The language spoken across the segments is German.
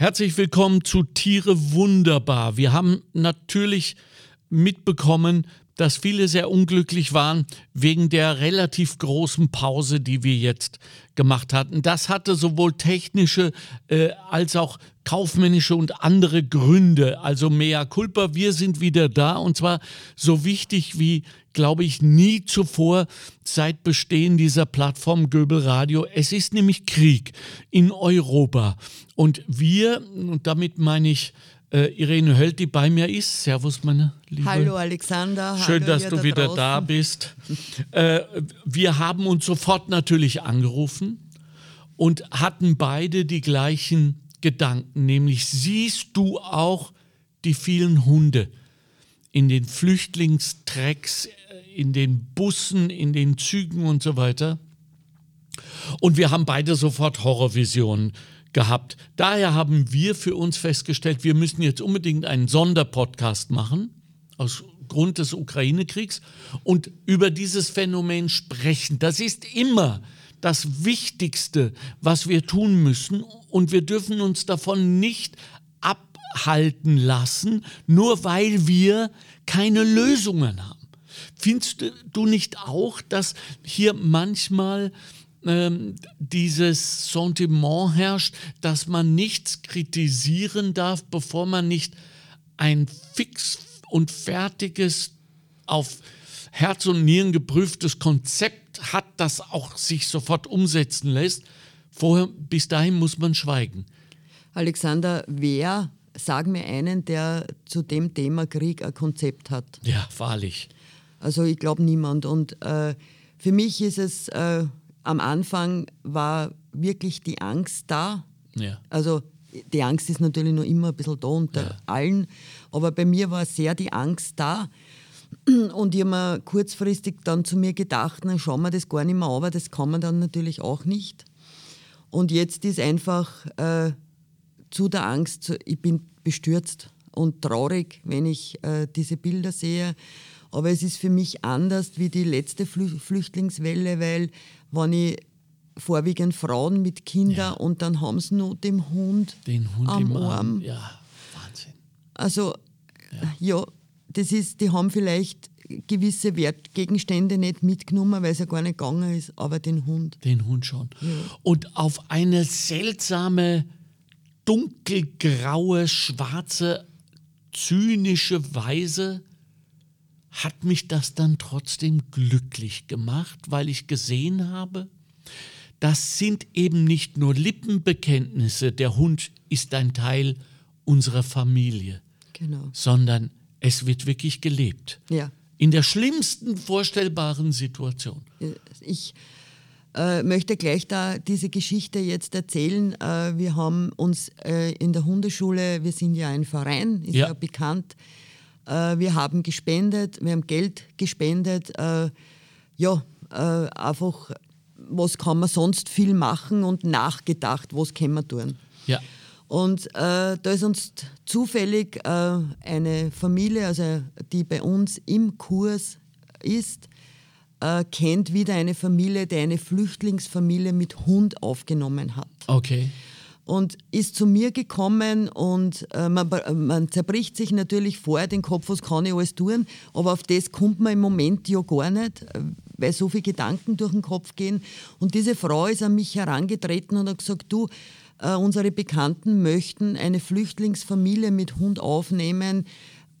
Herzlich willkommen zu Tiere wunderbar. Wir haben natürlich mitbekommen, dass viele sehr unglücklich waren wegen der relativ großen Pause, die wir jetzt gemacht hatten. Das hatte sowohl technische äh, als auch kaufmännische und andere Gründe. Also mea culpa, wir sind wieder da und zwar so wichtig wie, glaube ich, nie zuvor seit Bestehen dieser Plattform Göbel Radio. Es ist nämlich Krieg in Europa und wir, und damit meine ich äh, Irene Höll, die bei mir ist. Servus, meine Liebe. Hallo Alexander. Schön, Hallo dass du da wieder draußen. da bist. äh, wir haben uns sofort natürlich angerufen und hatten beide die gleichen Gedanken, nämlich siehst du auch die vielen Hunde in den Flüchtlingstrecks, äh, in den Bussen, in den Zügen und so weiter. Und wir haben beide sofort Horrorvisionen gehabt. Daher haben wir für uns festgestellt, wir müssen jetzt unbedingt einen Sonderpodcast machen, aus Grund des Ukraine-Kriegs, und über dieses Phänomen sprechen. Das ist immer das Wichtigste, was wir tun müssen. Und wir dürfen uns davon nicht abhalten lassen, nur weil wir keine Lösungen haben. Findest du nicht auch, dass hier manchmal ähm, dieses Sentiment herrscht, dass man nichts kritisieren darf, bevor man nicht ein fix und fertiges, auf Herz und Nieren geprüftes Konzept hat, das auch sich sofort umsetzen lässt. Vorher, bis dahin muss man schweigen. Alexander, wer, sag mir einen, der zu dem Thema Krieg ein Konzept hat? Ja, wahrlich. Also ich glaube niemand. Und äh, für mich ist es, äh, am Anfang war wirklich die Angst da. Ja. Also die Angst ist natürlich noch immer ein bisschen da unter Ja. allen, aber bei mir war sehr die Angst da. Und ich habe mir kurzfristig dann zu mir gedacht, dann schauen wir das gar nicht mehr an, aber das kann man dann natürlich auch nicht. Und jetzt ist einfach äh, zu der Angst, ich bin bestürzt und traurig, wenn ich äh, diese Bilder sehe. Aber es ist für mich anders wie die letzte Flü Flüchtlingswelle, weil wenn ich vorwiegend Frauen mit Kindern Ja. und dann haben sie nur den Hund, Den Hund am im Arm. Arm. Ja, Wahnsinn. Also ja. das ist, die haben vielleicht gewisse Wertgegenstände nicht mitgenommen, weil es ja gar nicht gegangen ist, aber den Hund. Den Hund schon. Und auf eine seltsame, dunkelgraue, schwarze, zynische Weise hat mich das dann trotzdem glücklich gemacht, weil ich gesehen habe, das sind eben nicht nur Lippenbekenntnisse, der Hund ist ein Teil unserer Familie, Genau. sondern es wird wirklich gelebt. Ja. In der schlimmsten vorstellbaren Situation. Ich äh, möchte gleich da diese Geschichte jetzt erzählen. Äh, wir haben uns äh, in der Hundeschule, wir sind ja ein Verein, ist Ja. ja, bekannt, äh, wir haben gespendet, wir haben Geld gespendet. Äh, ja, äh, einfach, was kann man sonst viel machen und nachgedacht, was können wir tun. Ja. Und äh, da ist uns zufällig äh, eine Familie, also die bei uns im Kurs ist, äh, kennt wieder eine Familie, die eine Flüchtlingsfamilie mit Hund aufgenommen hat. Okay. Und ist zu mir gekommen und äh, man, man zerbricht sich natürlich vorher den Kopf, was kann ich alles tun, aber auf das kommt man im Moment ja gar nicht, äh, weil so viele Gedanken durch den Kopf gehen. Und diese Frau ist an mich herangetreten und hat gesagt, du, äh, unsere Bekannten möchten eine Flüchtlingsfamilie mit Hund aufnehmen.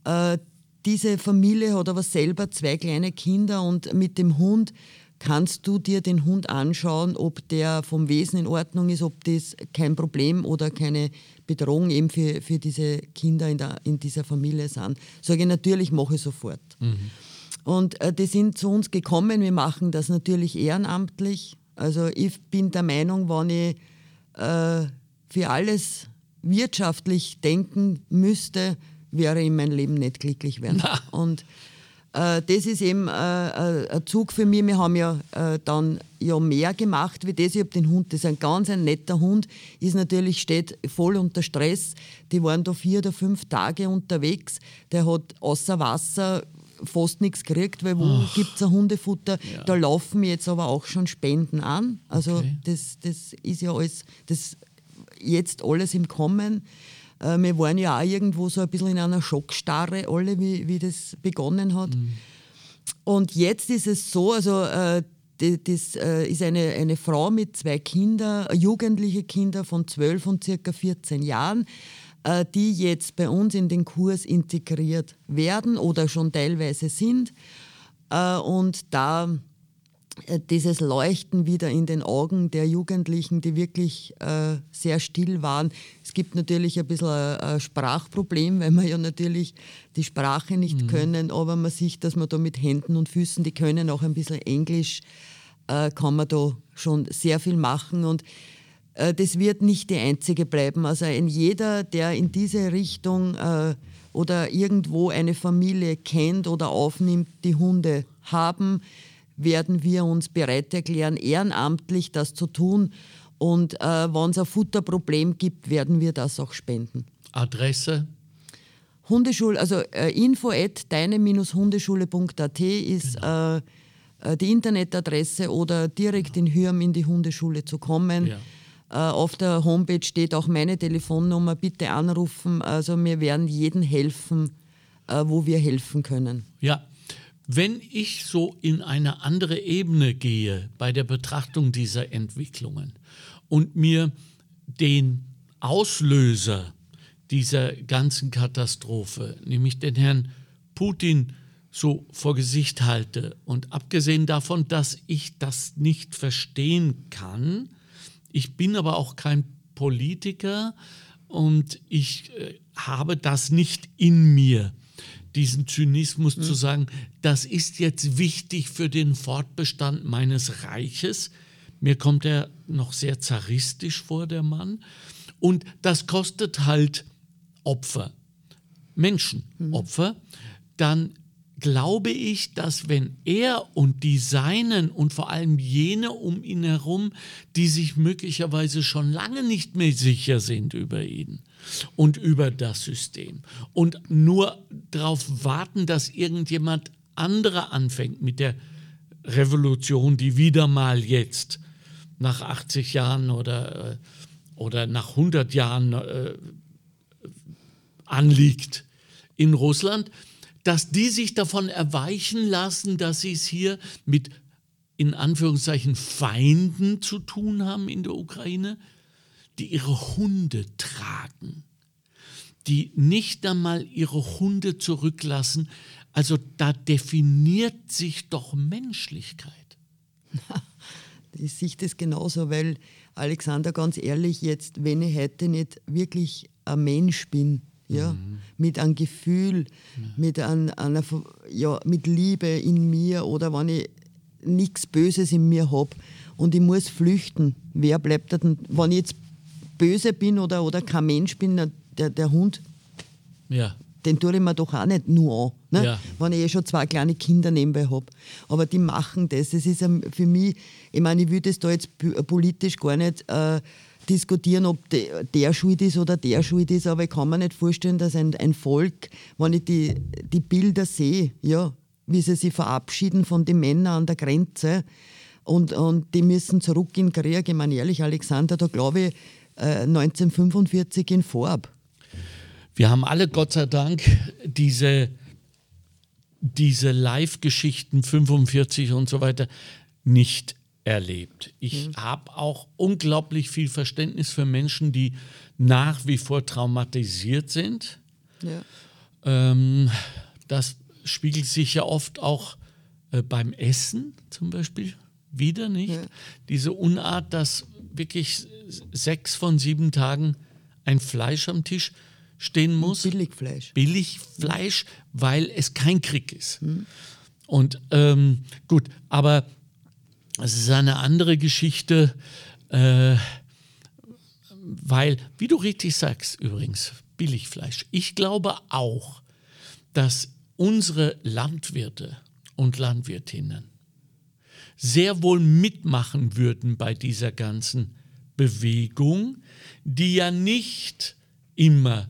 Äh, diese Familie hat aber selber zwei kleine Kinder und mit dem Hund kannst du dir den Hund anschauen, ob der vom Wesen in Ordnung ist, ob das kein Problem oder keine Bedrohung eben für, für diese Kinder in, der, in dieser Familie sind. Sage ich natürlich, mache ich sofort. Und äh, die sind zu uns gekommen, wir machen das natürlich ehrenamtlich. Also ich bin der Meinung, wenn ich äh, für alles wirtschaftlich denken müsste, wäre ich mein Leben nicht glücklich werden. Und äh, das ist eben äh, äh, ein Zug für mich. Wir haben ja äh, dann ja mehr gemacht wie das. Ich habe den Hund, das ist ein ganz ein netter Hund, ist natürlich, steht voll unter Stress. Die waren da vier oder fünf Tage unterwegs. Der hat außer Wasser fast nichts gekriegt, weil wo gibt es ein Hundefutter? Da laufen jetzt aber auch schon Spenden an. Also Okay. das, das ist ja alles, das jetzt alles im Kommen. Äh, wir waren ja auch irgendwo so ein bisschen in einer Schockstarre, alle, wie, wie das begonnen hat. Mhm. Und jetzt ist es so, also äh, das äh, ist eine, eine Frau mit zwei Kindern, jugendliche Kinder von 12 und circa 14 Jahren, äh, die jetzt bei uns in den Kurs integriert werden oder schon teilweise sind. Äh, und da äh, dieses Leuchten wieder in den Augen der Jugendlichen, die wirklich äh, sehr still waren. Es gibt natürlich ein bisschen ein, ein, Sprachproblem, weil wir ja natürlich die Sprache nicht mhm. können, aber man sieht, dass man da mit Händen und Füßen, die können auch ein bisschen Englisch, äh, kann man da schon sehr viel machen und äh, das wird nicht die einzige bleiben. Also ein jeder, der in diese Richtung äh, oder irgendwo eine Familie kennt oder aufnimmt, die Hunde haben, werden wir uns bereit erklären, ehrenamtlich das zu tun. Und äh, wenn es ein Futterproblem gibt, werden wir das auch spenden. Adresse? Hundeschule, also äh, info at deine-hundeschule.at ist genau. äh, äh, die Internetadresse oder direkt in Hürm in die Hundeschule zu kommen. Ja. Äh, auf der Homepage steht auch meine Telefonnummer, bitte anrufen. Also wir werden jedem helfen, äh, wo wir helfen können. Ja, wenn ich so in eine andere Ebene gehe bei der Betrachtung dieser Entwicklungen und mir den Auslöser dieser ganzen Katastrophe, nämlich den Herrn Putin, so vor Gesicht halte und abgesehen davon, dass ich das nicht verstehen kann, ich bin aber auch kein Politiker und ich äh, habe das nicht in mir diesen Zynismus mhm. zu sagen, das ist jetzt wichtig für den Fortbestand meines Reiches. Mir kommt er noch sehr zaristisch vor, der Mann. Und das kostet halt Opfer, Menschenopfer. Mhm. Dann glaube ich, dass wenn er und die Seinen und vor allem jene um ihn herum, die sich möglicherweise schon lange nicht mehr sicher sind über ihn und über das System und nur darauf warten, dass irgendjemand anderer anfängt mit der Revolution, die wieder mal jetzt nach 80 Jahren oder, äh, oder nach 100 Jahren äh, anliegt in Russland, dass die sich davon erweichen lassen, dass sie es hier mit in Anführungszeichen Feinden zu tun haben in der Ukraine, die ihre Hunde tragen, die nicht einmal ihre Hunde zurücklassen. Also da definiert sich doch Menschlichkeit. Ich sehe das genauso, weil Alexander, ganz ehrlich, jetzt, wenn ich heute nicht wirklich ein Mensch bin, ja, mhm. mit einem Gefühl, ja. mit, ein, einer, ja, mit Liebe in mir oder wenn ich nichts Böses in mir habe und ich muss flüchten, wer bleibt da denn? Wenn ich jetzt böse bin oder, oder kein Mensch bin, der, der Hund, ja. den tue ich mir doch auch nicht nur an, ne? ja. wenn ich eh schon zwei kleine Kinder nebenbei habe. Aber die machen das. Das ist für mich, ich meine, ich würde das da jetzt politisch gar nicht. Äh, diskutieren, ob de, der schuld ist oder der schuld ist, aber ich kann mir nicht vorstellen, dass ein, ein Volk, wenn ich die, die Bilder sehe, ja, wie sie sich verabschieden von den Männern an der Grenze und, und die müssen zurück in Krieg. Ich meine ehrlich, Alexander, da glaube ich äh, 1945 in Vorab. Wir haben alle Gott sei Dank diese, diese Live-Geschichten 45 und so weiter nicht erlebt. Ich mhm. habe auch unglaublich viel Verständnis für Menschen, die nach wie vor traumatisiert sind. Ja. Ähm, das spiegelt sich ja oft auch äh, beim Essen zum Beispiel wieder nicht. Ja. Diese Unart, dass wirklich sechs von sieben Tagen ein Fleisch am Tisch stehen muss. Billigfleisch. Billigfleisch, weil es kein Krieg ist. Mhm. Und ähm, gut, aber es ist eine andere Geschichte, äh, weil, wie du richtig sagst übrigens, Billigfleisch. Ich glaube auch, dass unsere Landwirte und Landwirtinnen sehr wohl mitmachen würden bei dieser ganzen Bewegung, die ja nicht immer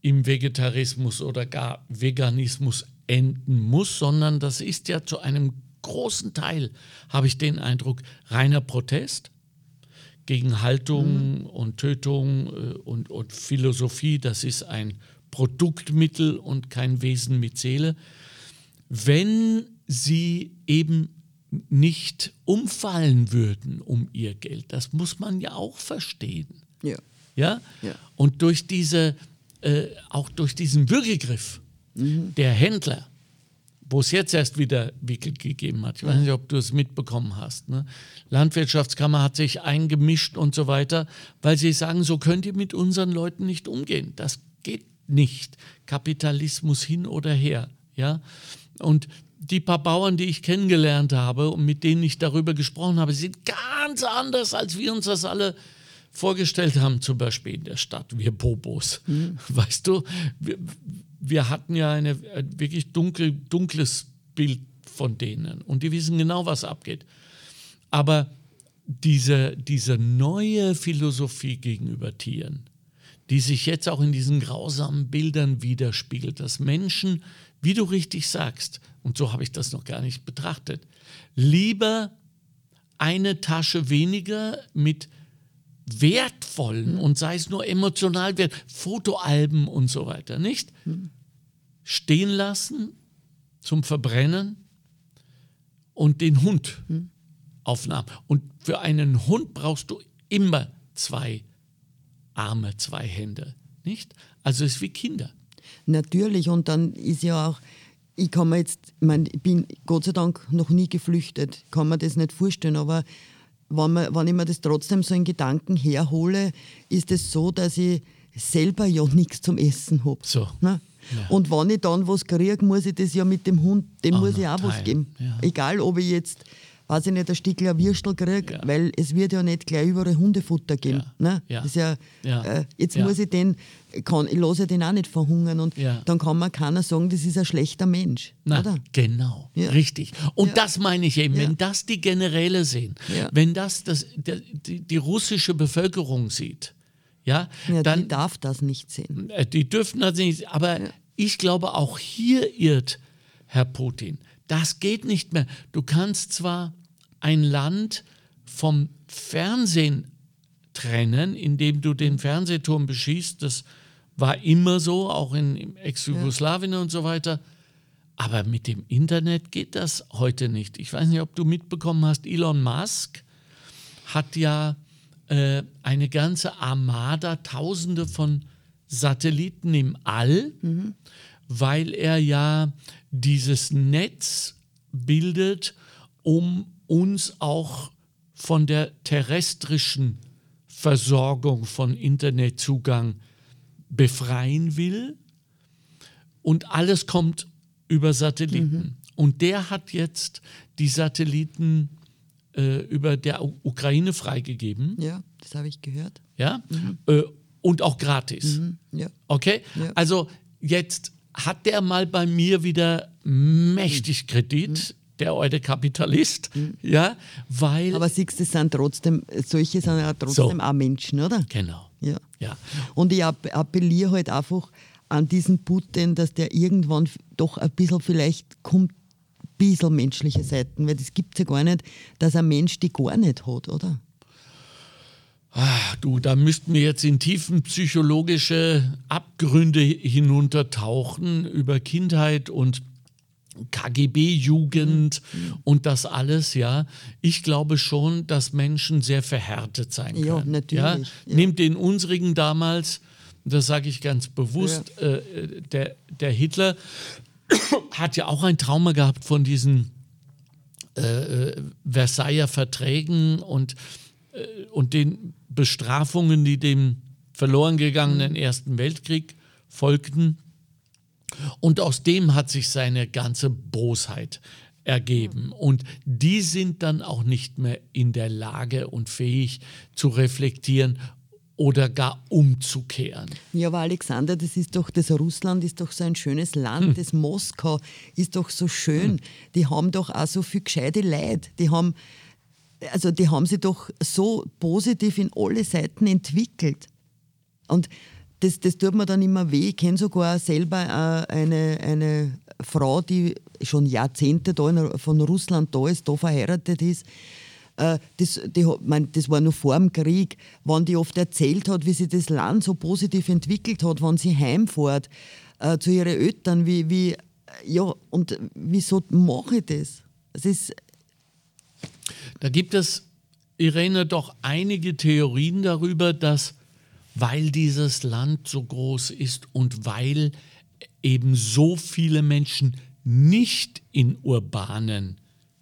im Vegetarismus oder gar Veganismus enden muss, sondern das ist ja zu einem großen Teil, habe ich den Eindruck, reiner Protest gegen Haltung mhm. und Tötung äh, und, und Philosophie. Das ist ein Produktmittel und kein Wesen mit Seele. Wenn sie eben nicht umfallen würden um ihr Geld, das muss man ja auch verstehen. Ja. Ja? ja. Und durch diese, äh, auch durch diesen Würgegriff mhm. der Händler, wo es jetzt erst wieder Wickel gegeben hat. Ich weiß nicht, ob du es mitbekommen hast. Ne? Landwirtschaftskammer hat sich eingemischt und so weiter, weil sie sagen, so könnt ihr mit unseren Leuten nicht umgehen. Das geht nicht. Kapitalismus hin oder her. Ja? Und die paar Bauern, die ich kennengelernt habe und mit denen ich darüber gesprochen habe, sind ganz anders, als wir uns das alle vorgestellt haben, zum Beispiel in der Stadt, wir Popos. Mhm. Weißt du, wir, wir hatten ja ein wirklich dunkel, dunkles Bild von denen und die wissen genau, was abgeht. Aber diese, diese neue Philosophie gegenüber Tieren, die sich jetzt auch in diesen grausamen Bildern widerspiegelt, dass Menschen, wie du richtig sagst, und so habe ich das noch gar nicht betrachtet, lieber eine Tasche weniger mit wertvollen und sei es nur emotional wert, Fotoalben und so weiter, nicht? Stehen lassen zum Verbrennen und den Hund aufnahmen. Und für einen Hund brauchst du immer zwei Arme, zwei Hände, nicht? Also es ist wie Kinder. Natürlich, und dann ist ja auch, ich kann mir jetzt, ich, meine, ich bin Gott sei Dank noch nie geflüchtet, kann mir das nicht vorstellen, aber wenn, man, wenn ich mir das trotzdem so in Gedanken herhole, ist es so, dass ich selber ja nichts zum Essen habe. So. Ne? Ja. Und wenn ich dann was kriege, muss ich das ja mit dem Hund, dem auch muss ich auch teilen. was geben. Ja. Egal, ob ich jetzt, weiß ich nicht, ein Stückchen Würstel kriege, ja. weil es wird ja nicht gleich überall Hundefutter geben. Ne? Das ist ja, Äh, jetzt muss ich den, kann, ich lasse den auch nicht verhungern und dann kann man keiner sagen, das ist ein schlechter Mensch. Na, oder? Genau, richtig. Und das meine ich eben, wenn das die Generäle sehen, wenn das, das die, die russische Bevölkerung sieht, ja, ja dann, die darf das nicht sehen. Äh, die dürfen das nicht, aber ja. ich glaube, auch hier irrt Herr Putin. Das geht nicht mehr. Du kannst zwar ein Land vom Fernsehen trennen, indem du den Fernsehturm beschießt, das war immer so, auch in Ex-Jugoslawien ja. und so weiter. Aber mit dem Internet geht das heute nicht. Ich weiß nicht, ob du mitbekommen hast, Elon Musk hat ja äh, eine ganze Armada, Tausende von Satelliten im All, mhm. weil er ja dieses Netz bildet, um uns auch von der terrestrischen Versorgung von Internetzugang befreien will. Und alles kommt über Satelliten. Mhm. Und der hat jetzt die Satelliten äh, über der Ukraine freigegeben. Ja, das habe ich gehört. Ja, mhm. äh, und auch gratis. Mhm. Ja. Okay, ja. also jetzt hat der mal bei mir wieder mächtig Kredit. Der alte Kapitalist, mhm. ja, weil. Aber siehst du, sind trotzdem, solche sind ja trotzdem so. auch Menschen, oder? Genau. Ja. ja. Und ich appelliere halt einfach an diesen Putin, dass der irgendwann doch ein bisschen vielleicht kommt bisschen menschliche Seiten, weil das gibt es ja gar nicht, dass ein Mensch die gar nicht hat, oder? Ach, du, da müssten wir jetzt in tiefen psychologische Abgründe hinuntertauchen über Kindheit und KGB-Jugend mhm. und das alles, ja. Ich glaube schon, dass Menschen sehr verhärtet sein können. Ja, natürlich. Ja? Ja. Nehmt den unsrigen damals, das sage ich ganz bewusst, ja. äh, der, der Hitler hat ja auch ein Trauma gehabt von diesen äh, äh, Versailler Verträgen und, äh, und den Bestrafungen, die dem verloren gegangenen mhm. Ersten Weltkrieg folgten. Und aus dem hat sich seine ganze Bosheit ergeben. Und die sind dann auch nicht mehr in der Lage und fähig zu reflektieren oder gar umzukehren. Ja, aber Alexander, das ist doch, das Russland ist doch so ein schönes Land, hm. das Moskau ist doch so schön. Hm. Die haben doch auch so viel gescheite Leid. Die haben, also die haben sich doch so positiv in alle Seiten entwickelt. Und das, das tut mir dann immer weh. Ich kenne sogar selber äh, eine, eine Frau, die schon Jahrzehnte da in, von Russland da ist, da verheiratet ist äh, das, die, mein, das war noch vor dem Krieg, wenn die oft erzählt hat, wie sich das Land so positiv entwickelt hat, wenn sie heimfährt äh, zu ihren Eltern, wie, wie, ja, und wieso mache ich das? Es ist da gibt es, Irene, doch einige Theorien darüber, dass weil dieses Land so groß ist und weil eben so viele Menschen nicht in urbanen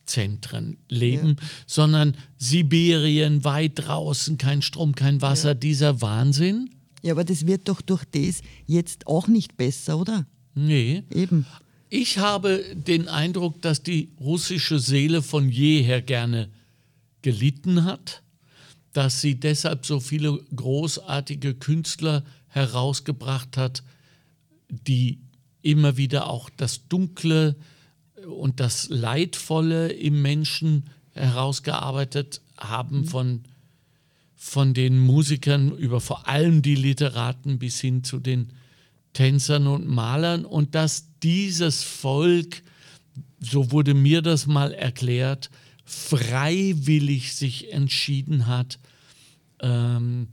Zentren leben, ja. sondern Sibirien, weit draußen, kein Strom, kein Wasser, ja. dieser Wahnsinn. Ja, aber das wird doch durch das jetzt auch nicht besser, oder? Nee. Eben. Ich habe den Eindruck, dass die russische Seele von jeher gerne gelitten hat, dass sie deshalb so viele großartige Künstler herausgebracht hat, die immer wieder auch das Dunkle und das Leidvolle im Menschen herausgearbeitet haben, mhm. von, von den Musikern über vor allem die Literaten bis hin zu den Tänzern und Malern und dass dieses Volk, so wurde mir das mal erklärt, freiwillig sich entschieden hat, ähm,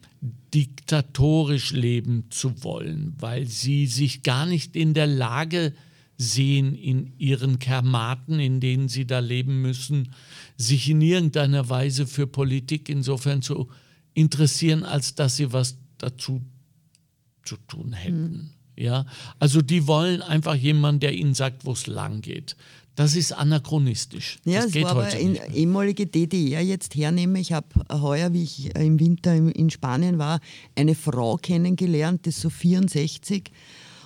diktatorisch leben zu wollen, weil sie sich gar nicht in der Lage sehen, in ihren Kermaten, in denen sie da leben müssen, sich in irgendeiner Weise für Politik insofern zu interessieren, als dass sie was dazu zu tun hätten. Mhm. Ja, also die wollen einfach jemanden, der ihnen sagt, wo es lang geht. Das ist anachronistisch. Ja, das es war aber in ehemalige DDR jetzt hernehme. Ich habe heuer, wie ich im Winter in Spanien war, eine Frau kennengelernt, die ist so 64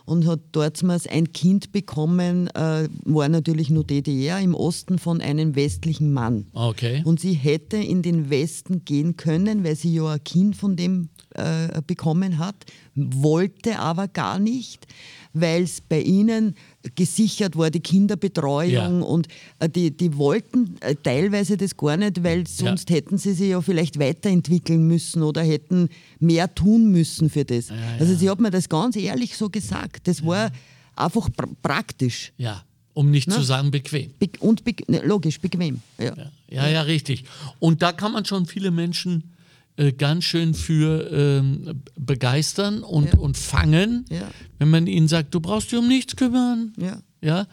und hat dort ein Kind bekommen, äh, war natürlich nur DDR, im Osten von einem westlichen Mann. Okay. Und sie hätte in den Westen gehen können, weil sie ja ein Kind von dem äh, bekommen hat, wollte aber gar nicht, weil es bei ihnen gesichert war, die Kinderbetreuung ja. und äh, die, die wollten äh, teilweise das gar nicht, weil sonst ja. hätten sie sich ja vielleicht weiterentwickeln müssen oder hätten mehr tun müssen für das. Ja, also sie hat mir das ganz ehrlich so gesagt. Das war einfach pr praktisch. Ja. Um nicht Na? zu sagen bequem. Be und be ne, logisch, bequem. Ja. Ja, ja, richtig. Und da kann man schon viele Menschen äh, ganz schön für ähm, begeistern und, ja. und fangen, ja. wenn man ihnen sagt, du brauchst dich um nichts kümmern. Ja. ja?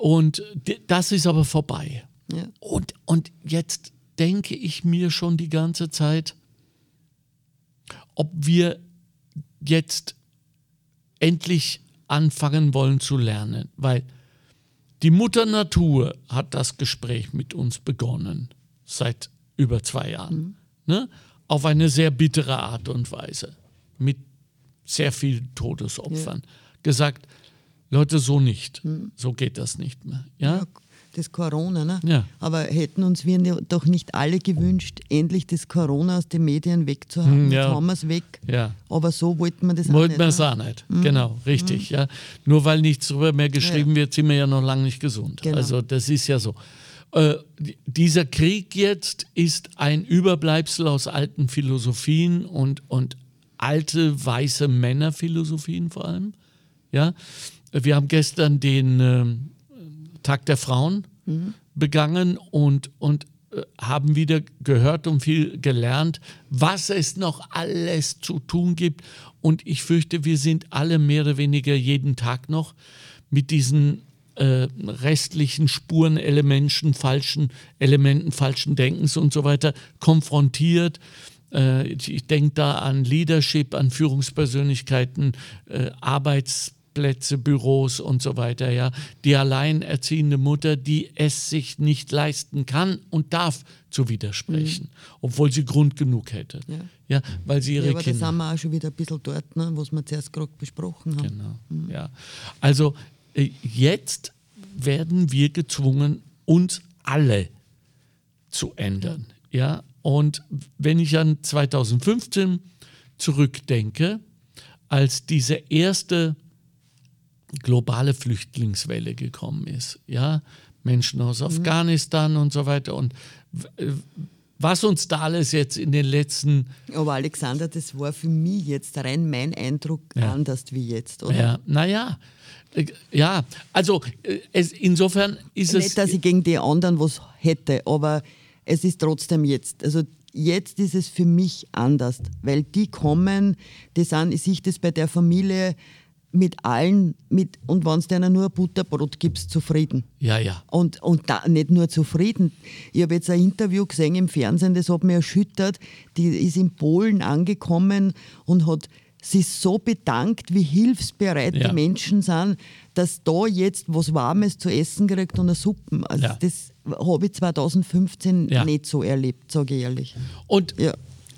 Und das ist aber vorbei. Ja. Und, und jetzt denke ich mir schon die ganze Zeit, ob wir jetzt endlich anfangen wollen zu lernen, weil die Mutter Natur hat das Gespräch mit uns begonnen seit über zwei Jahren. Mhm. Ne? Auf eine sehr bittere Art und Weise, mit sehr vielen Todesopfern, ja. gesagt, Leute, so nicht, hm. so geht das nicht mehr. Ja? ja das Corona, ne? Ja. Aber hätten uns wir doch nicht alle gewünscht, endlich das Corona aus den Medien wegzuhaben. Hm, ja. Jetzt haben wir es weg. Ja. Aber so wollten wir das wollten auch nicht. Wollten wir es ne? auch nicht. Mhm. Genau, richtig. Mhm. Ja. Nur weil nichts darüber mehr geschrieben wird, sind wir ja noch lange nicht gesund. Genau. Also das ist ja so. Äh, dieser Krieg jetzt ist ein Überbleibsel aus alten Philosophien und, und alte weiße Männerphilosophien vor allem. Ja? Wir haben gestern den äh, Tag der Frauen mhm. begangen und, und äh, haben wieder gehört und viel gelernt, was es noch alles zu tun gibt. Und ich fürchte, wir sind alle mehr oder weniger jeden Tag noch mit diesen äh, restlichen Spurenelementen, falschen Elementen, falschen Denkens und so weiter konfrontiert. Äh, ich denke da an Leadership, an Führungspersönlichkeiten, äh, Arbeitsplätze, Büros und so weiter. Ja, die alleinerziehende Mutter, die es sich nicht leisten kann und darf zu widersprechen, mhm. obwohl sie Grund genug hätte. Ja. ja weil sie ihre ja, aber Kinder. Da sind wir auch schon wieder ein bisschen dort, ne, was wir zuerst gerade besprochen haben. Genau. Mhm. Ja. Also jetzt werden wir gezwungen, uns alle zu ändern. Ja, und wenn ich an 2015 zurückdenke, als diese erste globale Flüchtlingswelle gekommen ist, ja, Menschen aus mhm. Afghanistan und so weiter und äh, was uns da alles jetzt in den letzten. Aber Alexander, das war für mich jetzt rein mein Eindruck ja. anders wie jetzt, oder? Ja, naja, äh, ja, also äh, es, insofern ist Nicht, es. Nicht, dass ich gegen die anderen was hätte, aber es ist trotzdem jetzt. Also jetzt ist es für mich anders, weil die kommen, die sind, ich sehe das bei der Familie mit allen, mit, und wenn es denen nur ein Butterbrot gibst, zufrieden. Ja, ja. Und, und da, nicht nur zufrieden. Ich habe jetzt ein Interview gesehen im Fernsehen, das hat mich erschüttert. Die ist in Polen angekommen und hat sich so bedankt, wie hilfsbereit Ja. die Menschen sind, dass da jetzt was Warmes zu essen kriegt und eine Suppe. Also Ja. das habe ich 2015 Ja. nicht so erlebt, sage ich ehrlich. Und.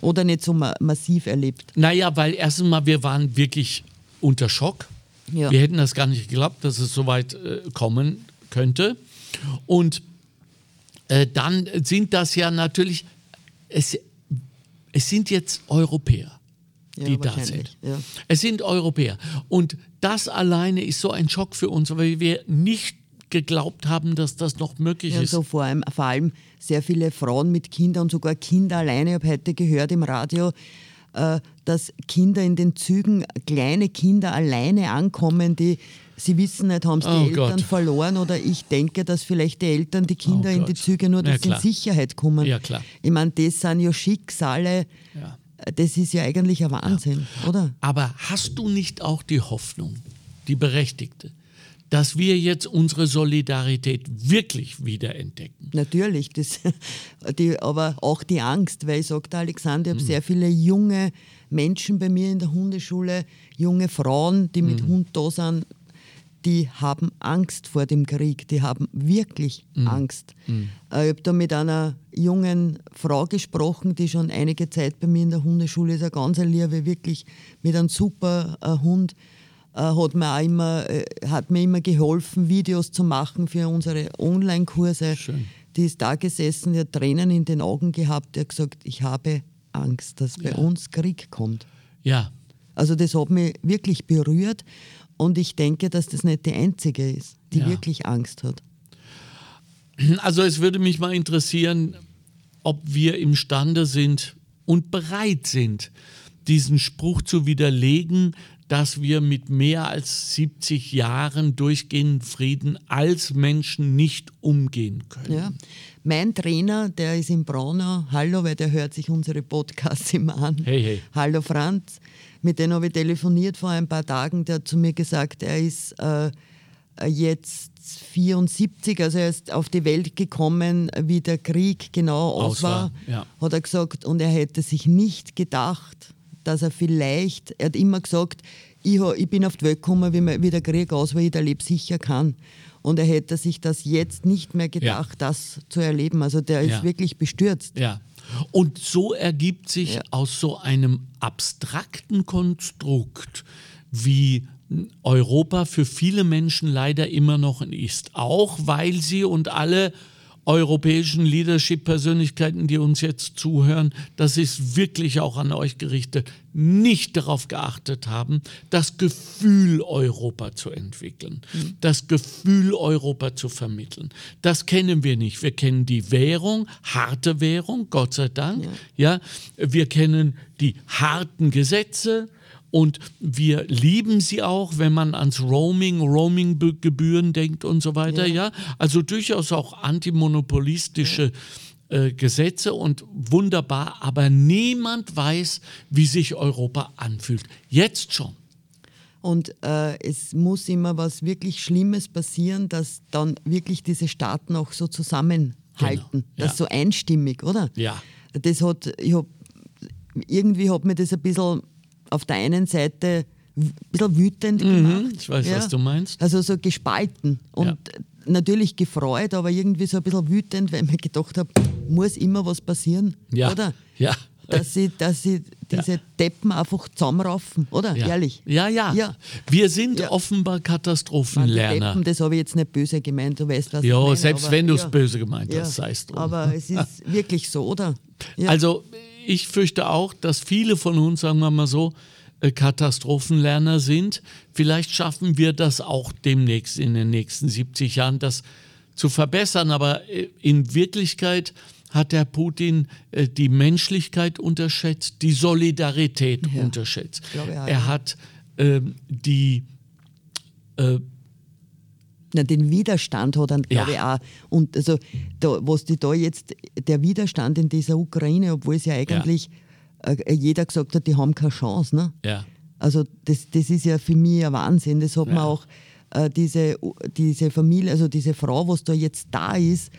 Oder nicht so ma massiv erlebt. naja, weil erstens mal, wir waren wirklich unter Schock. Ja. Wir hätten das gar nicht geglaubt, dass es so weit äh, kommen könnte. Und äh, dann sind das ja natürlich, es, es sind jetzt Europäer, Ja, die da sind. ja. Es sind Europäer. Und das alleine ist so ein Schock für uns, weil wir nicht geglaubt haben, dass das noch möglich Ja, ist. so vor allem, vor allem sehr viele Frauen mit Kindern und sogar Kinder alleine. Ich habe heute gehört im Radio, dass Kinder in den Zügen, kleine Kinder alleine ankommen, die sie wissen nicht, haben sie Oh die Eltern Gott. verloren oder ich denke, dass vielleicht die Eltern die Kinder Oh in die. Züge nur, Ja, dass sie in. Sicherheit kommen. Ja, klar. Ich meine, das sind ja Schicksale, Ja. das ist ja eigentlich ein Wahnsinn, oder? Aber hast du nicht auch die Hoffnung, die berechtigte, dass wir jetzt unsere Solidarität wirklich wiederentdecken? Natürlich, das, die, aber auch die Angst, weil ich sage, der Alexander, Mhm. ich habe sehr viele junge Menschen bei mir in der Hundeschule, junge Frauen, die Mhm. mit Hund da sind, die haben Angst vor dem Krieg, die haben wirklich Mhm. Angst. Äh, Ich habe da mit einer jungen Frau gesprochen, die schon einige Zeit bei mir in der Hundeschule ist, eine ganz liebe, wirklich mit einem super äh, Hund hat mir auch immer, äh, hat mir immer geholfen, Videos zu machen für unsere Online-Kurse. Die ist da gesessen, die hat Tränen in den Augen gehabt, die hat gesagt, ich habe Angst, dass bei Ja. uns Krieg kommt. Ja, Also das hat mich wirklich berührt und ich denke, dass das nicht die einzige ist, die Ja. wirklich Angst hat. also es würde mich mal interessieren, ob wir imstande sind und bereit sind, diesen Spruch zu widerlegen, dass wir mit mehr als 70 Jahren durchgehenden Frieden als Menschen nicht umgehen können. Ja. Mein Trainer, der ist in Braunau. Hallo, weil der hört sich unsere Podcasts immer an. Hey, hey. Hallo Franz. Mit dem habe ich telefoniert vor ein paar Tagen. Der hat zu mir gesagt, er ist äh, jetzt 74, also er ist auf die Welt gekommen, wie der Krieg genau aus, war, ja. Hat er gesagt, und er hätte sich nicht gedacht, dass er vielleicht, er hat immer gesagt, ich, ich bin auf die Welt gekommen, wie, wie der Krieg aus war, ich der Leben sicher kann. Und er hätte sich das jetzt nicht mehr gedacht, das zu erleben. Also der ist Ja. wirklich bestürzt. Ja. Und so ergibt sich Ja. aus so einem abstrakten Konstrukt, wie Europa für viele Menschen leider immer noch ist, auch weil sie und alle europäischen Leadership-Persönlichkeiten, die uns jetzt zuhören, das ist wirklich auch an euch gerichtet, nicht darauf geachtet haben, das Gefühl Europa zu entwickeln, das Gefühl Europa zu vermitteln. Das kennen wir nicht. Wir kennen die Währung, harte Währung, Gott sei Dank. Ja. wir kennen die harten Gesetze. Und wir lieben sie auch, wenn man ans Roaming, Roaming-Gebühren denkt und so weiter. Ja. Also durchaus auch antimonopolistische äh, Gesetze und wunderbar, aber niemand weiß, wie sich Europa anfühlt. Jetzt schon. Und äh, es muss immer was wirklich Schlimmes passieren, dass dann wirklich diese Staaten auch so zusammenhalten. Genau, Das ja. so einstimmig, oder? Ja. Das hat, ich hab, irgendwie hat mir das ein bisschen auf der einen Seite ein bisschen wütend gemacht. Mhm, ich weiß, was du meinst. Also so gespalten und Ja. natürlich gefreut, aber irgendwie so ein bisschen wütend, weil ich mir gedacht habe, muss immer was passieren, Ja. oder? Ja. Dass sie, dass sie diese Deppen einfach zusammenraufen, oder? Ja. Ehrlich. Ja, ja, Ja. Wir sind Ja. offenbar Katastrophenlerner. Deppen, das habe ich jetzt nicht böse gemeint, du weißt, was ich Ja, meine. selbst aber- wenn du es ja. böse gemeint Ja. hast, sei es drum. Aber es ist wirklich so, oder? Ja. Also ich fürchte auch, dass viele von uns, sagen wir mal so, äh, Katastrophenlerner sind. Vielleicht schaffen wir das auch demnächst in den nächsten 70 Jahren, das zu verbessern. Aber äh, in Wirklichkeit hat der Putin äh, die Menschlichkeit unterschätzt, die Solidarität Ja. unterschätzt. glaube auch, er ja. hat ähm, die äh, Na, den Widerstand hat er, glaube ich, auch. Und also, da, was die da jetzt, der Widerstand in dieser Ukraine, obwohl es ja eigentlich äh, jeder gesagt hat, die haben keine Chance. Ne? Also, das, das ist ja für mich ein Wahnsinn. Das hat man auch, äh, diese, diese Familie, also diese Frau, was da jetzt da ist,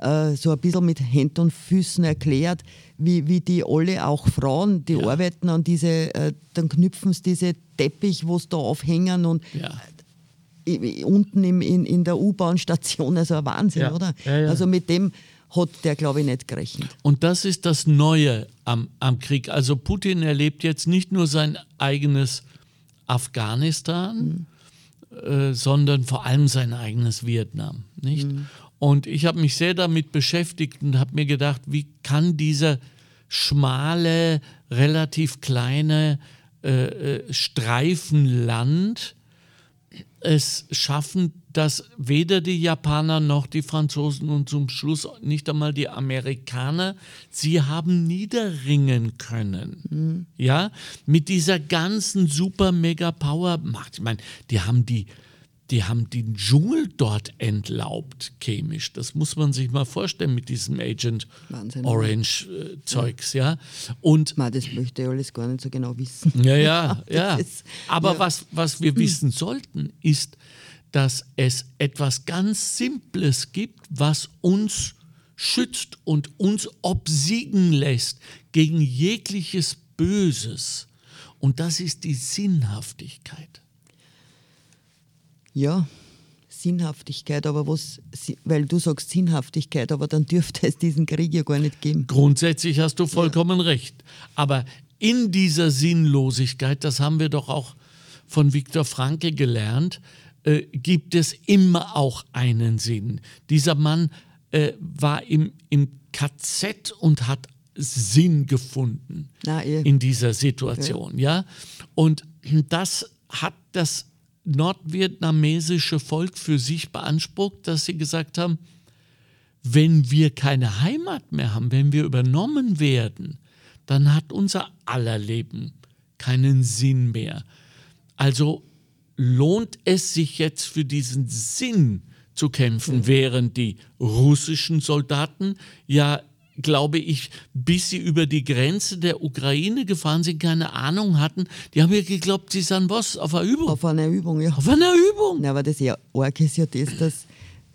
äh, so ein bisschen mit Händen und Füßen erklärt, wie, wie die alle, auch Frauen, die Ja. arbeiten an diese, äh, dann knüpfen sie diese Teppich, wo sie da aufhängen und Ja. Unten im, in, in der U-Bahn-Station, also ein Wahnsinn, Ja. oder? Ja, ja. Also mit dem hat der, glaube ich, nicht gerechnet. Und das ist das Neue am, am Krieg. Also Putin erlebt jetzt nicht nur sein eigenes Afghanistan, äh, sondern vor allem sein eigenes Vietnam. Nicht? Und ich habe mich sehr damit beschäftigt und habe mir gedacht, wie kann dieser schmale, relativ kleine äh, äh, Streifen Land es schaffen, dass weder die Japaner noch die Franzosen und zum Schluss nicht einmal die Amerikaner sie haben niederringen können. Ja, mit dieser ganzen super mega Power Macht. Ich meine, die haben die die haben den Dschungel dort entlaubt, chemisch. Das muss man sich mal vorstellen mit diesem Agent Wahnsinn. Orange äh, Zeugs, ja. Und Man, das möchte ich alles gar nicht so genau wissen. ja, ja, ja. Ist- Aber ja. Was, was wir wissen sollten, ist, dass es etwas ganz Simples gibt, was uns schützt und uns obsiegen lässt gegen jegliches Böses. Und das ist die Sinnhaftigkeit. Ja, Sinnhaftigkeit, aber was, weil du sagst Sinnhaftigkeit, aber dann dürfte es diesen Krieg ja gar nicht geben. Grundsätzlich hast du vollkommen recht. Aber in dieser Sinnlosigkeit, das haben wir doch auch von Viktor Frankl gelernt, äh, gibt es immer auch einen Sinn. Dieser Mann äh, war im, im KZ und hat Sinn gefunden Na, eh. in dieser Situation, ja. Und das hat das nordvietnamesische Volk für sich beansprucht, dass sie gesagt haben, wenn wir keine Heimat mehr haben, wenn wir übernommen werden, dann hat unser aller Leben keinen Sinn mehr. Also lohnt es sich jetzt für diesen Sinn zu kämpfen, während die russischen Soldaten ja, glaube ich, bis sie über die Grenze der Ukraine gefahren sind, keine Ahnung hatten. Die haben ja geglaubt, sie sind was, auf einer Übung. Auf einer Übung, ja. Auf einer Übung. Na, aber das ja arg ist ja das, dass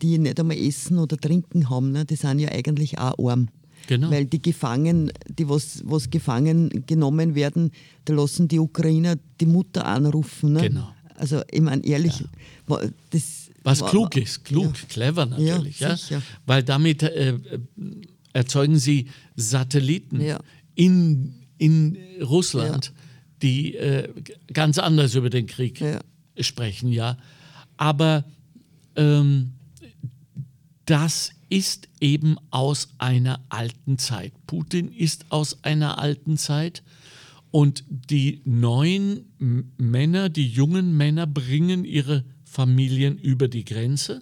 die nicht einmal Essen oder Trinken haben. Ne? Die sind ja eigentlich auch arm. Genau. Weil die Gefangenen, die was, was gefangen genommen werden, da lassen die Ukrainer die Mutter anrufen. Ne? Genau. Also ich meine, ehrlich, wa- das Was klug ist, klug, Ja. clever natürlich, ja, sicher. weil damit äh, erzeugen sie Satelliten Ja. in, in Russland, die äh, ganz anders über den Krieg Ja. sprechen, ja. Aber ähm, das ist eben aus einer alten Zeit. Putin ist aus einer alten Zeit und die neuen Männer, die jungen Männer bringen ihre Familien über die Grenze,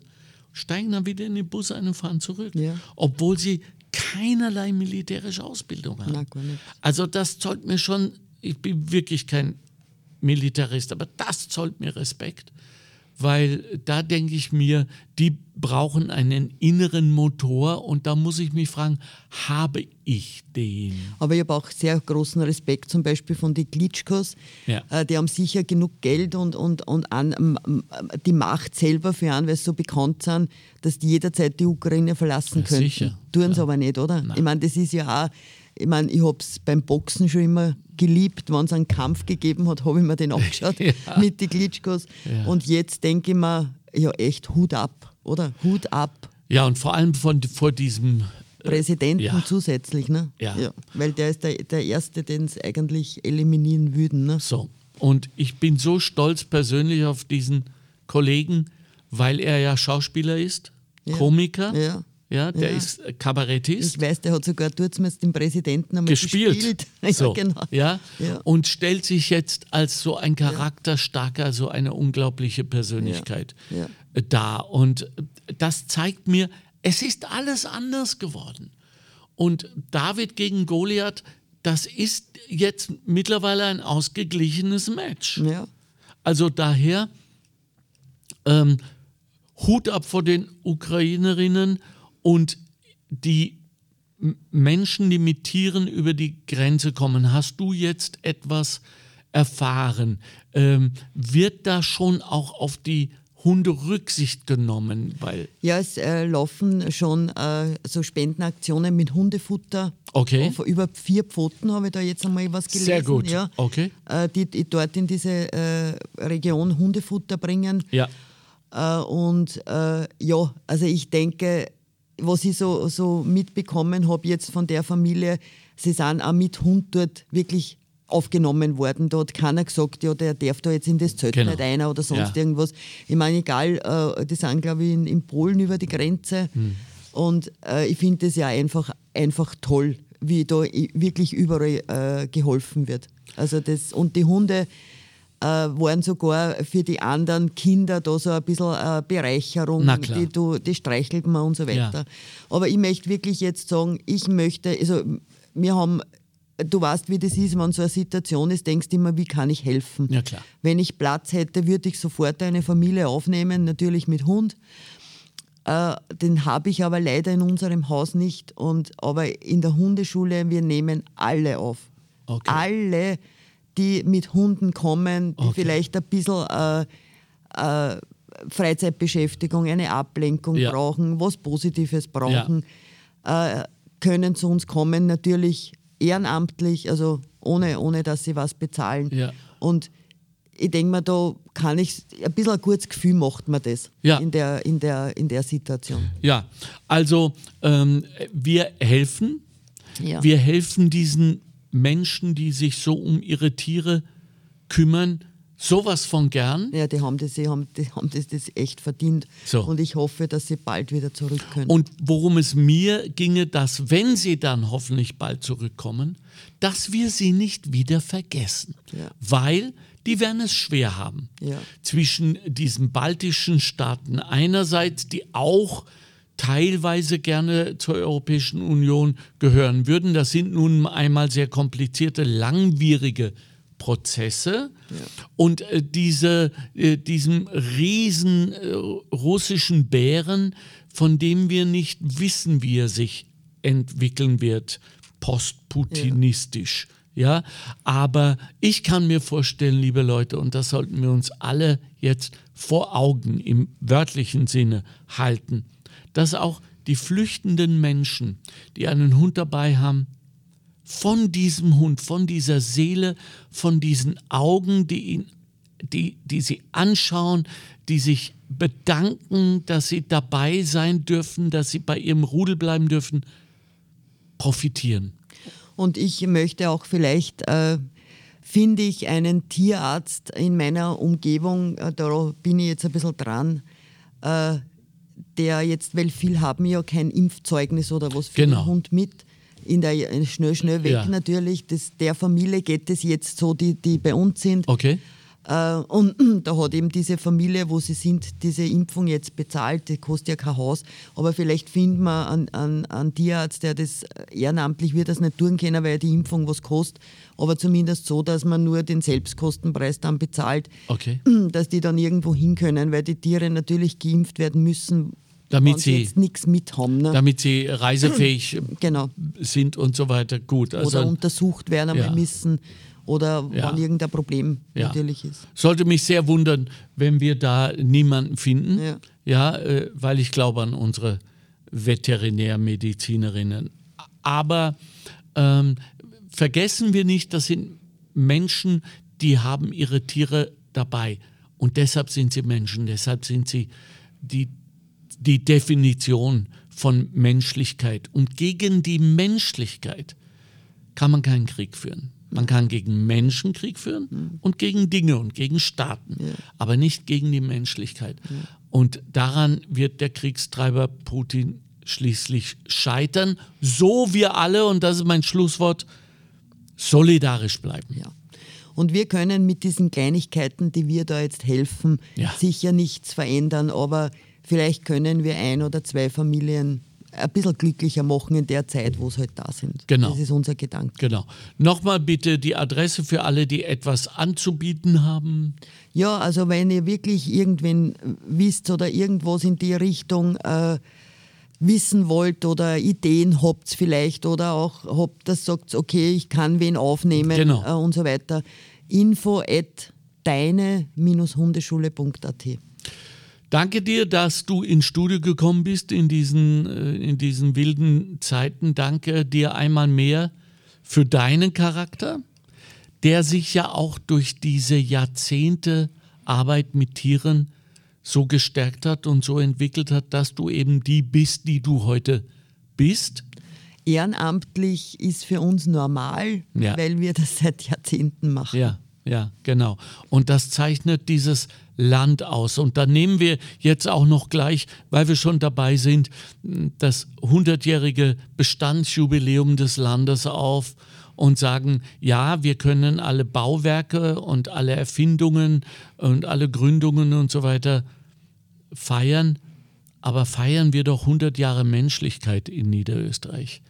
steigen dann wieder in den Bus ein und fahren zurück, Ja. obwohl sie keinerlei militärische Ausbildung haben. Also das zollt mir schon, ich bin wirklich kein Militarist, aber das zollt mir Respekt, weil da denke ich mir, die brauchen einen inneren Motor und da muss ich mich fragen, habe ich den? Aber ich habe auch sehr großen Respekt zum Beispiel von den Klitschkos. Ja. Äh, die haben sicher genug Geld und, und, und an, die Macht selber für an, weil sie so bekannt sind, dass die jederzeit die Ukraine verlassen Ja, könnten. sicher. Tun sie aber nicht, oder? Ich meine, das ist ja auch, ich meine, ich habe es beim Boxen schon immer geliebt, wenn es einen Kampf gegeben hat, habe ich mir den angeschaut Ja. mit den Klitschkos. Ja. Und jetzt denke ich mir, ja echt Hut ab, oder? Hut ab. Ja, und vor allem von, vor diesem Präsidenten ja. zusätzlich, ne? Ja. Weil der ist der, der Erste, den es eigentlich eliminieren würden, ne? So. Und ich bin so stolz persönlich auf diesen Kollegen, weil er ja Schauspieler ist, Ja. Komiker, Ja. der Ja. ist äh, Kabarettist. Ich weiß, der hat sogar mit dem Präsidenten einmal gespielt. gespielt. So, ja, genau. ja? Ja. Und stellt sich jetzt als so ein charakterstarker, so eine unglaubliche Persönlichkeit äh, dar. Und äh, das zeigt mir, es ist alles anders geworden. Und David gegen Goliath, das ist jetzt mittlerweile ein ausgeglichenes Match. Ja. Also daher ähm, Hut ab vor den Ukrainerinnen und die Menschen, die mit Tieren über die Grenze kommen. Hast du jetzt etwas erfahren? Ähm, wird da schon auch auf die Hunde Rücksicht genommen? Weil, Ja, es äh, laufen schon äh, so Spendenaktionen mit Hundefutter. Okay. Auf über vier Pfoten habe ich da jetzt einmal was gelesen. Sehr gut. Ja, Okay. Äh, die, die dort in diese äh, Region Hundefutter bringen. ja, Äh, und äh, ja, also ich denke, was ich so, so mitbekommen habe jetzt von der Familie, sie sind auch mit Hund dort wirklich aufgenommen worden. Da hat keiner gesagt, ja, der darf da jetzt in das Zelt Genau. nicht rein oder sonst Ja. irgendwas. Ich meine, egal, äh, die sind, glaube ich, in, in Polen über die Grenze. Hm. Und äh, ich finde es ja einfach, einfach toll, wie da wirklich überall äh, geholfen wird. Also das, und die Hunde waren sogar für die anderen Kinder da so ein bisschen äh, Bereicherung, die, du, die streichelt man und so weiter. Ja. Aber ich möchte wirklich jetzt sagen, ich möchte, also wir haben, du weißt, wie das ist, wenn so eine Situation ist, denkst du immer, wie kann ich helfen? Ja, klar. Wenn ich Platz hätte, würde ich sofort eine Familie aufnehmen, natürlich mit Hund. Äh, den habe ich aber leider in unserem Haus nicht. Und, aber in der Hundeschule, wir nehmen alle auf. Okay. Alle, die mit Hunden kommen, die Okay. vielleicht ein bisschen äh, äh, Freizeitbeschäftigung, eine Ablenkung Ja. brauchen, was Positives brauchen, äh, können zu uns kommen, natürlich ehrenamtlich, also ohne, ohne dass sie was bezahlen. Ja. Und ich denke mir, da kann ich, ein bisschen ein gutes Gefühl macht man das Ja. in, der, in, der, in der Situation. ja. Also ähm, wir helfen. Ja. Wir helfen diesen Menschen, die sich so um ihre Tiere kümmern, sowas von gern. Ja, die haben das, die haben, die haben das, das echt verdient. So. Und ich hoffe, dass sie bald wieder zurück können. Und worum es mir ginge, dass wenn sie dann hoffentlich bald zurückkommen, dass wir sie nicht wieder vergessen. Ja. Weil die werden es schwer haben. Ja. Zwischen diesen baltischen Staaten einerseits, die auch teilweise gerne zur Europäischen Union gehören würden. Das sind nun einmal sehr komplizierte, langwierige Prozesse. Und äh, diese, äh, diesem riesen äh, russischen Bären, von dem wir nicht wissen, wie er sich entwickeln wird, postputinistisch. Ja. aber ich kann mir vorstellen, liebe Leute, und das sollten wir uns alle jetzt vor Augen im wörtlichen Sinne halten, dass auch die flüchtenden Menschen, die einen Hund dabei haben, von diesem Hund, von dieser Seele, von diesen Augen, die, ihn, die, die sie anschauen, die sich bedanken, dass sie dabei sein dürfen, dass sie bei ihrem Rudel bleiben dürfen, profitieren. Und ich möchte auch vielleicht, äh, finde ich, einen Tierarzt in meiner Umgebung, äh, da bin ich jetzt ein bisschen dran, äh, der jetzt, weil viel haben ja kein Impfzeugnis oder was für Genau. den Hund mit. In der schnell, schnell weg Ja. natürlich. Das, der Familie geht es jetzt so, die, die bei uns sind. Okay? Äh, und da hat eben diese Familie, wo sie sind, diese Impfung jetzt bezahlt. Die kostet ja kein Haus. Aber vielleicht finden wir einen, einen, einen Tierarzt, der das ehrenamtlich wird das nicht tun können, weil die Impfung was kostet. Aber zumindest so, dass man nur den Selbstkostenpreis dann bezahlt, Okay. dass die dann irgendwo hin können, weil die Tiere natürlich geimpft werden müssen, Damit sie- jetzt nichts mit haben. Ne? Damit sie reisefähig genau. sind und so weiter. Gut. Also Oder untersucht werden Ja. müssen. Oder Ja. wenn irgendein Problem Ja. natürlich ist. Sollte mich sehr wundern, wenn wir da niemanden finden. Ja. Ja, äh, weil ich glaube an unsere Veterinärmedizinerinnen. Aber ähm, vergessen wir nicht, das sind Menschen, die haben ihre Tiere dabei. Und deshalb sind sie Menschen, deshalb sind sie die, die Definition von Menschlichkeit. Und gegen die Menschlichkeit kann man keinen Krieg führen. Man kann gegen Menschen Krieg führen und gegen Dinge und gegen Staaten, aber nicht gegen die Menschlichkeit. Und daran wird der Kriegstreiber Putin schließlich scheitern, so wir alle, und das ist mein Schlusswort, solidarisch bleiben. Ja. Und wir können mit diesen Kleinigkeiten, die wir da jetzt helfen, Ja. sicher nichts verändern, aber vielleicht können wir ein oder zwei Familien ein bisschen glücklicher machen in der Zeit, wo sie halt da sind. Genau. Das ist unser Gedanke. Genau. Nochmal bitte die Adresse für alle, die etwas anzubieten haben. Ja, also wenn ihr wirklich irgendwen wisst oder irgendwas in die Richtung äh, wissen wollt oder Ideen habt vielleicht oder auch habt, das sagt, okay, ich kann wen aufnehmen Genau. äh, und so weiter. Info at deine-hundeschule.at. Danke dir, dass du ins Studio gekommen bist in diesen, äh, in diesen wilden Zeiten. Danke dir einmal mehr für deinen Charakter, der sich ja auch durch diese Jahrzehnte Arbeit mit Tieren so gestärkt hat und so entwickelt hat, dass du eben die bist, die du heute bist. Ehrenamtlich ist für uns normal, Ja. weil wir das seit Jahrzehnten machen. Ja, ja, genau. Und das zeichnet dieses Land aus. Und da nehmen wir jetzt auch noch gleich, weil wir schon dabei sind, das 100-jährige Bestandsjubiläum des Landes auf und sagen, ja, wir können alle Bauwerke und alle Erfindungen und alle Gründungen und so weiter feiern, aber feiern wir doch 100 Jahre Menschlichkeit in Niederösterreich,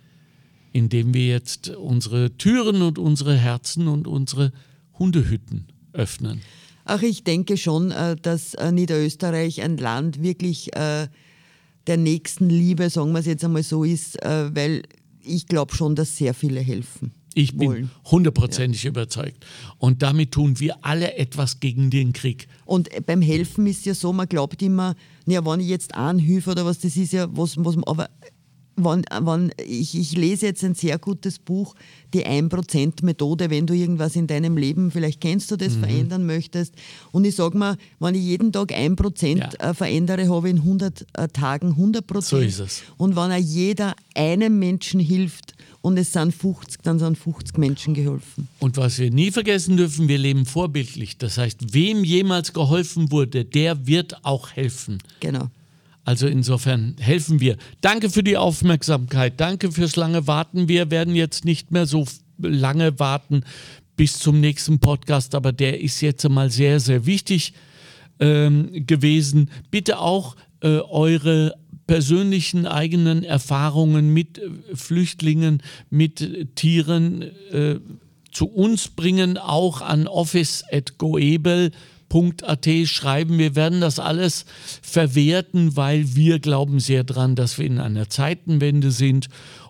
indem wir jetzt unsere Türen und unsere Herzen und unsere Hundehütten öffnen. Ach, ich denke schon, äh, dass äh, Niederösterreich ein Land wirklich äh, der Nächstenliebe, sagen wir es jetzt einmal so, ist, weil ich glaube schon, dass sehr viele helfen. Ich bin hundertprozentig überzeugt. Und damit tun wir alle etwas gegen den Krieg. Und beim Helfen ist ja so, man glaubt immer, ja, wenn ich jetzt anhilfe oder was, das ist ja was, was man, aber wenn, wenn, ich, ich lese jetzt ein sehr gutes Buch, die 1%-Methode, wenn du irgendwas in deinem Leben, vielleicht kennst du Mhm. das, verändern möchtest. Und ich sage mal, wenn ich jeden Tag 1% Ja. äh, verändere, habe ich in 100 äh, Tagen 100%. So ist es. Und wenn auch jeder einem Menschen hilft und es sind 50, dann sind 50 Menschen geholfen. Und was wir nie vergessen dürfen, wir leben vorbildlich. Das heißt, wem jemals geholfen wurde, der wird auch helfen. Genau. Also insofern helfen wir. Danke für die Aufmerksamkeit. Danke fürs lange Warten. Wir werden jetzt nicht mehr so lange warten bis zum nächsten Podcast, aber der ist jetzt mal sehr, sehr wichtig ähm, gewesen. Bitte auch äh, eure persönlichen eigenen Erfahrungen mit äh, Flüchtlingen, mit äh, Tieren zu uns bringen, auch an office.goebel.at schreiben. Wir werden das alles verwerten, weil wir glauben sehr dran, dass wir in einer Zeitenwende sind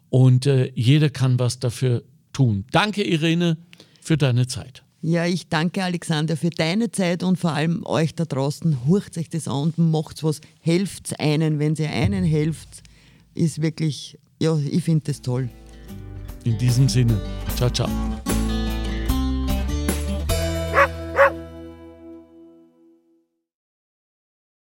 und äh, jeder kann was dafür tun. Danke, Irene, für deine Zeit. Ja, ich danke Alexander für deine Zeit und vor allem euch da draußen. Hurcht euch das an und macht was. Helft einen, wenn ihr einen helft, ist wirklich, ja, ich finde das toll. In diesem Sinne, ciao, ciao.